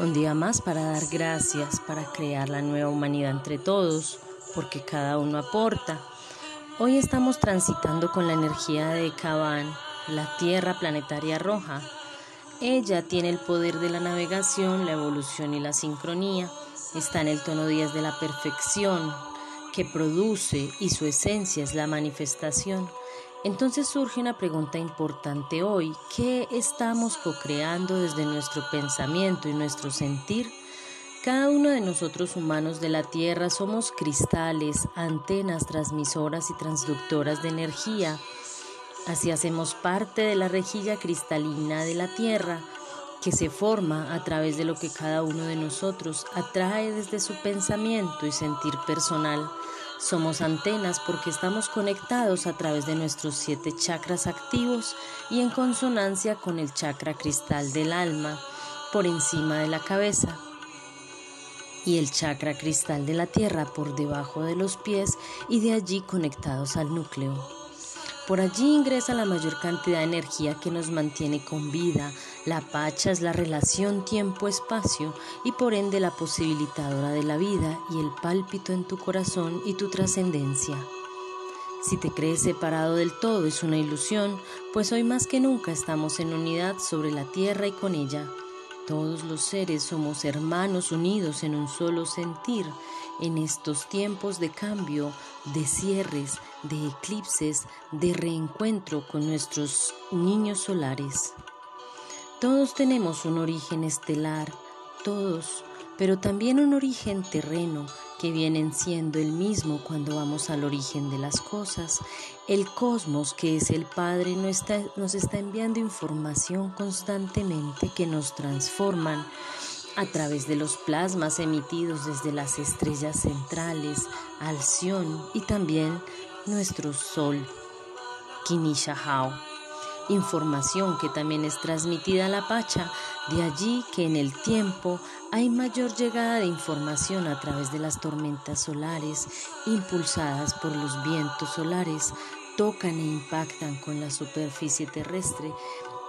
Un día más para dar gracias, para crear la nueva humanidad entre todos, porque cada uno aporta. Hoy estamos transitando con la energía de Caban, la Tierra planetaria roja. Ella tiene el poder de la navegación, la evolución y la sincronía. Está en el tono 10 de la perfección, que produce y su esencia es la manifestación. Entonces surge una pregunta importante hoy. ¿Qué estamos co-creando desde nuestro pensamiento y nuestro sentir? Cada uno de nosotros humanos de la Tierra somos cristales, antenas transmisoras y transductoras de energía. Así hacemos parte de la rejilla cristalina de la Tierra que se forma a través de lo que cada uno de nosotros atrae desde su pensamiento y sentir personal. Somos antenas porque estamos conectados a través de nuestros siete chakras activos y en consonancia con el chakra cristal del alma por encima de la cabeza y el chakra cristal de la tierra por debajo de los pies y de allí conectados al núcleo. Por allí ingresa la mayor cantidad de energía que nos mantiene con vida. La pacha es la relación tiempo-espacio y por ende la posibilitadora de la vida y el pálpito en tu corazón y tu trascendencia. Si te crees separado del todo es una ilusión, pues hoy más que nunca estamos en unidad sobre la tierra y con ella. Todos los seres somos hermanos unidos en un solo sentir en estos tiempos de cambio, de cierres, de eclipses, de reencuentro con nuestros niños solares. Todos tenemos un origen estelar, todos, pero también un origen terreno que vienen siendo el mismo cuando vamos al origen de las cosas. El cosmos, que es el Padre, nos está, nos está enviando información constantemente que nos transforman a través de los plasmas emitidos desde las estrellas centrales, Alción y también nuestro Sol, Kinishahao. Información que también es transmitida a la Pacha, de allí que en el tiempo hay mayor llegada de información a través de las tormentas solares, impulsadas por los vientos solares, tocan e impactan con la superficie terrestre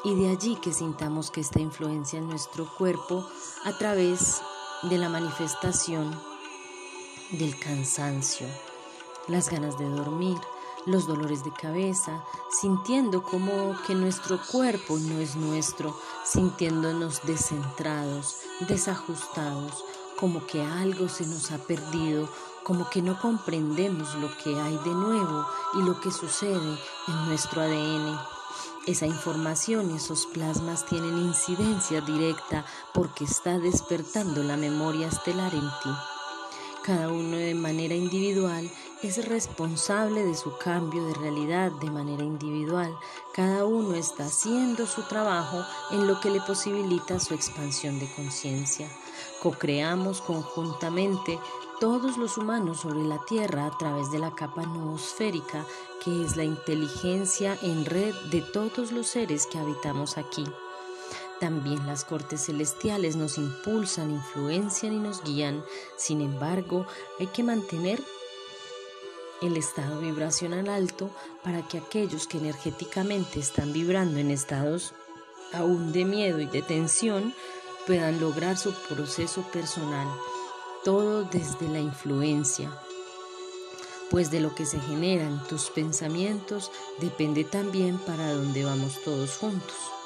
y de allí que sintamos que esta influencia en nuestro cuerpo a través de la manifestación del cansancio, las ganas de dormir, los dolores de cabeza, sintiendo como que nuestro cuerpo no es nuestro, sintiéndonos descentrados, desajustados, como que algo se nos ha perdido, como que no comprendemos lo que hay de nuevo y lo que sucede en nuestro ADN. Esa información, esos plasmas tienen incidencia directa porque está despertando la memoria estelar en ti. Cada uno de manera individual es responsable de su cambio de realidad de manera individual. Cada uno está haciendo su trabajo en lo que le posibilita su expansión de conciencia. Co-creamos conjuntamente todos los humanos sobre la Tierra a través de la capa noosférica, que es la inteligencia en red de todos los seres que habitamos aquí. También las cortes celestiales nos impulsan, influencian y nos guían. Sin embargo, hay que mantener el estado vibracional alto para que aquellos que energéticamente están vibrando en estados aún de miedo y de tensión puedan lograr su proceso personal, todo desde la influencia. Pues de lo que se generan tus pensamientos depende también para dónde vamos todos juntos.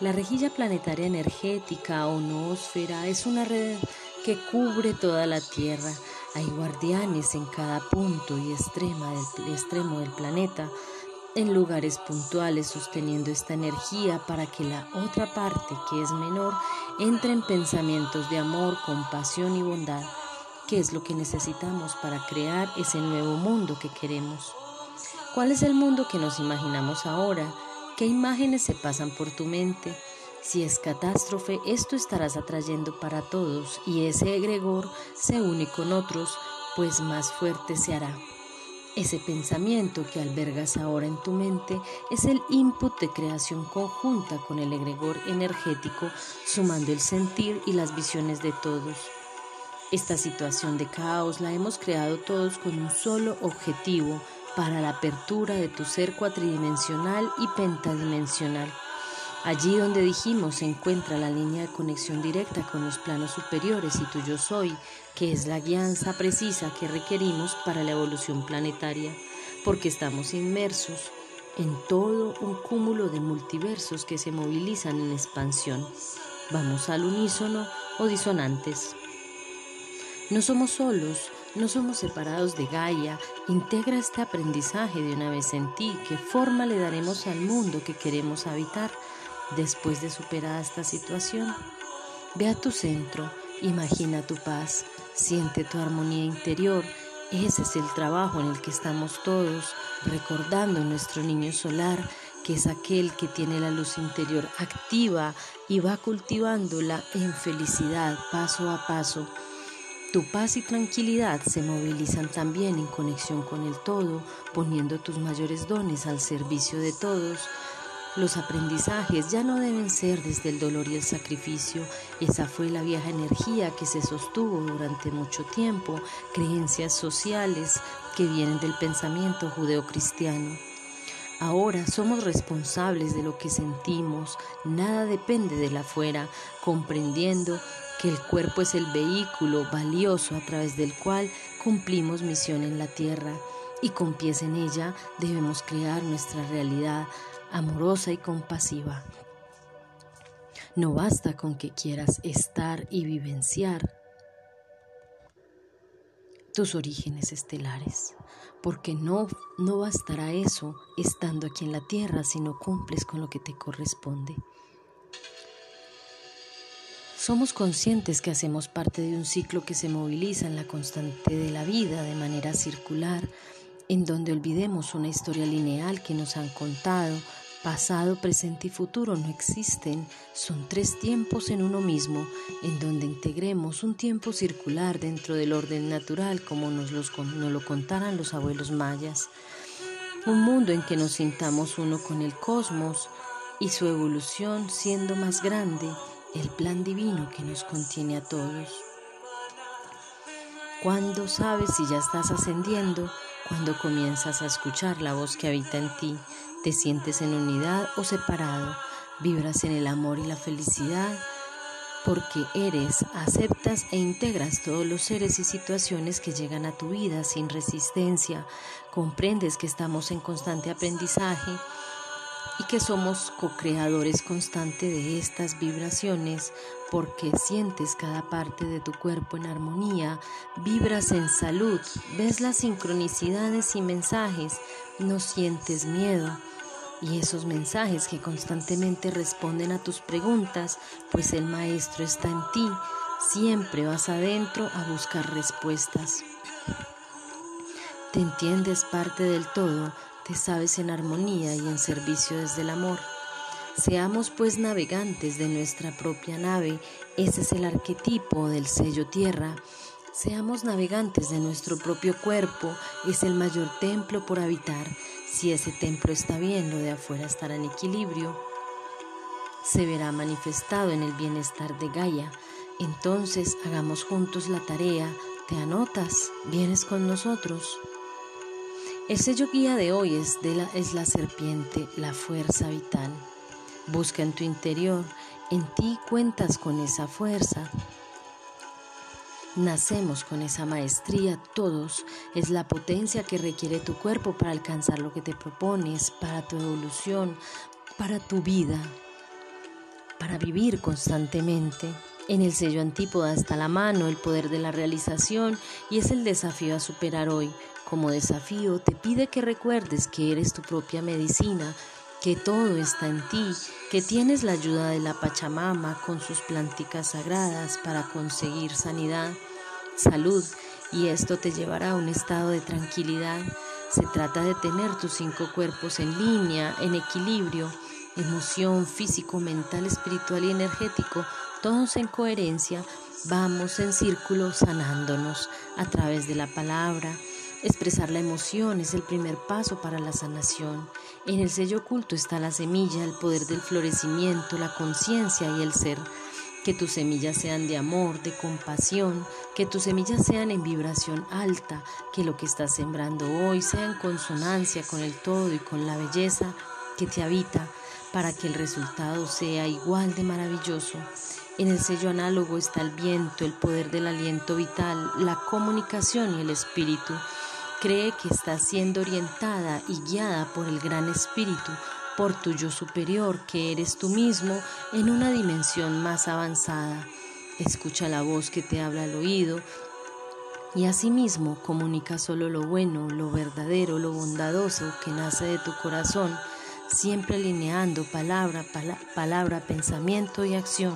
La rejilla planetaria energética o noósfera es una red que cubre toda la Tierra. Hay guardianes en cada punto y extremo del planeta, en lugares puntuales sosteniendo esta energía para que la otra parte, que es menor, entre en pensamientos de amor, compasión y bondad, que es lo que necesitamos para crear ese nuevo mundo que queremos. ¿Cuál es el mundo que nos imaginamos ahora? ¿Qué imágenes se pasan por tu mente? Si es catástrofe, esto estarás atrayendo para todos y ese egregor se une con otros, pues más fuerte se hará. Ese pensamiento que albergas ahora en tu mente es el input de creación conjunta con el egregor energético, sumando el sentir y las visiones de todos. Esta situación de caos la hemos creado todos con un solo objetivo, para la apertura de tu ser cuatridimensional y pentadimensional. Allí donde dijimos se encuentra la línea de conexión directa con los planos superiores y tu yo soy, que es la guianza precisa que requerimos para la evolución planetaria, porque estamos inmersos en todo un cúmulo de multiversos que se movilizan en expansión. Vamos al unísono o disonantes. No somos solos, no somos separados de Gaia. Integra este aprendizaje de una vez en ti. ¿Qué forma le daremos al mundo que queremos habitar? Después de superar esta situación, ve a tu centro, imagina tu paz, siente tu armonía interior. Ese es el trabajo en el que estamos todos, recordando nuestro niño solar, que es aquel que tiene la luz interior activa y va cultivándola en felicidad paso a paso. Tu paz y tranquilidad se movilizan también en conexión con el todo, poniendo tus mayores dones al servicio de todos. Los aprendizajes ya no deben ser desde el dolor y el sacrificio. Esa fue la vieja energía que se sostuvo durante mucho tiempo, creencias sociales que vienen del pensamiento judeocristiano. Ahora somos responsables de lo que sentimos, nada depende de la afuera, comprendiendo que el cuerpo es el vehículo valioso a través del cual cumplimos misión en la tierra y con pies en ella debemos crear nuestra realidad amorosa y compasiva. No basta con que quieras estar y vivenciar tus orígenes estelares, porque no, no bastará eso estando aquí en la tierra si no cumples con lo que te corresponde. Somos conscientes que hacemos parte de un ciclo que se moviliza en la constante de la vida de manera circular, en donde olvidemos una historia lineal que nos han contado Pasado, presente y futuro no existen, son tres tiempos en uno mismo, en donde integremos un tiempo circular dentro del orden natural como nos, nos lo contaran los abuelos mayas. Un mundo en que nos sintamos uno con el cosmos y su evolución siendo más grande, el plan divino que nos contiene a todos. Cuando sabes si ya estás ascendiendo, cuando comienzas a escuchar la voz que habita en ti, te sientes en unidad o separado, vibras en el amor y la felicidad, porque eres, aceptas e integras todos los seres y situaciones que llegan a tu vida sin resistencia, comprendes que estamos en constante aprendizaje y que somos co-creadores constantes de estas vibraciones porque sientes cada parte de tu cuerpo en armonía, vibras en salud, ves las sincronicidades y mensajes, no sientes miedo. Y esos mensajes que constantemente responden a tus preguntas, pues el maestro está en ti, siempre vas adentro a buscar respuestas. Te entiendes parte del todo, sabes en armonía y en servicio desde el amor. Seamos pues navegantes de nuestra propia nave, ese es el arquetipo del sello tierra. Seamos navegantes de nuestro propio cuerpo, es el mayor templo por habitar. Si ese templo está bien, lo de afuera estará en equilibrio. Se verá manifestado en el bienestar de Gaia. Entonces hagamos juntos la tarea. ¿Te anotas? ¿Vienes con nosotros? El sello guía de hoy es, de la, es la serpiente, la fuerza vital. Busca en tu interior, en ti cuentas con esa fuerza. Nacemos con esa maestría todos, es la potencia que requiere tu cuerpo para alcanzar lo que te propones, para tu evolución, para tu vida, para vivir constantemente. En el sello antípoda está la mano, el poder de la realización y es el desafío a superar hoy. Como desafío te pide que recuerdes que eres tu propia medicina, que todo está en ti, que tienes la ayuda de la Pachamama con sus plánticas sagradas para conseguir sanidad, salud, y esto te llevará a un estado de tranquilidad. Se trata de tener tus cinco cuerpos en línea, en equilibrio, emoción, físico, mental, espiritual y energético, todos en coherencia, vamos en círculo sanándonos a través de la palabra, Expresar la emoción es el primer paso para la sanación. En el sello oculto está la semilla, el poder del florecimiento, la conciencia y el ser. Que tus semillas sean de amor, de compasión, que tus semillas sean en vibración alta, que lo que estás sembrando hoy sea en consonancia con el todo y con la belleza que te habita, para que el resultado sea igual de maravilloso. En el sello análogo está el viento, el poder del aliento vital, la comunicación y el espíritu. Cree que está siendo orientada y guiada por el gran espíritu, por tu yo superior, que eres tú mismo en una dimensión más avanzada. Escucha la voz que te habla al oído y asimismo comunica solo lo bueno, lo verdadero, lo bondadoso que nace de tu corazón siempre alineando palabra, palabra, pensamiento y acción.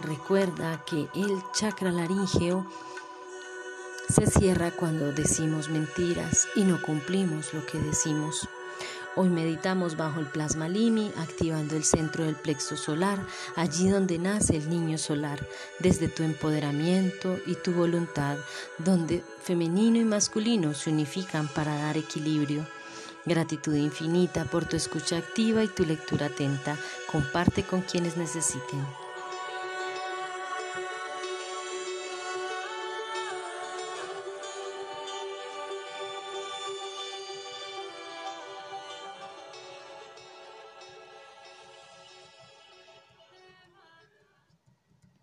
Recuerda que el chakra laríngeo se cierra cuando decimos mentiras y no cumplimos lo que decimos. Hoy meditamos bajo el plasma limi, activando el centro del plexo solar, allí donde nace el niño solar, desde tu empoderamiento y tu voluntad, donde femenino y masculino se unifican para dar equilibrio. Gratitud infinita por tu escucha activa y tu lectura atenta. Comparte con quienes necesiten.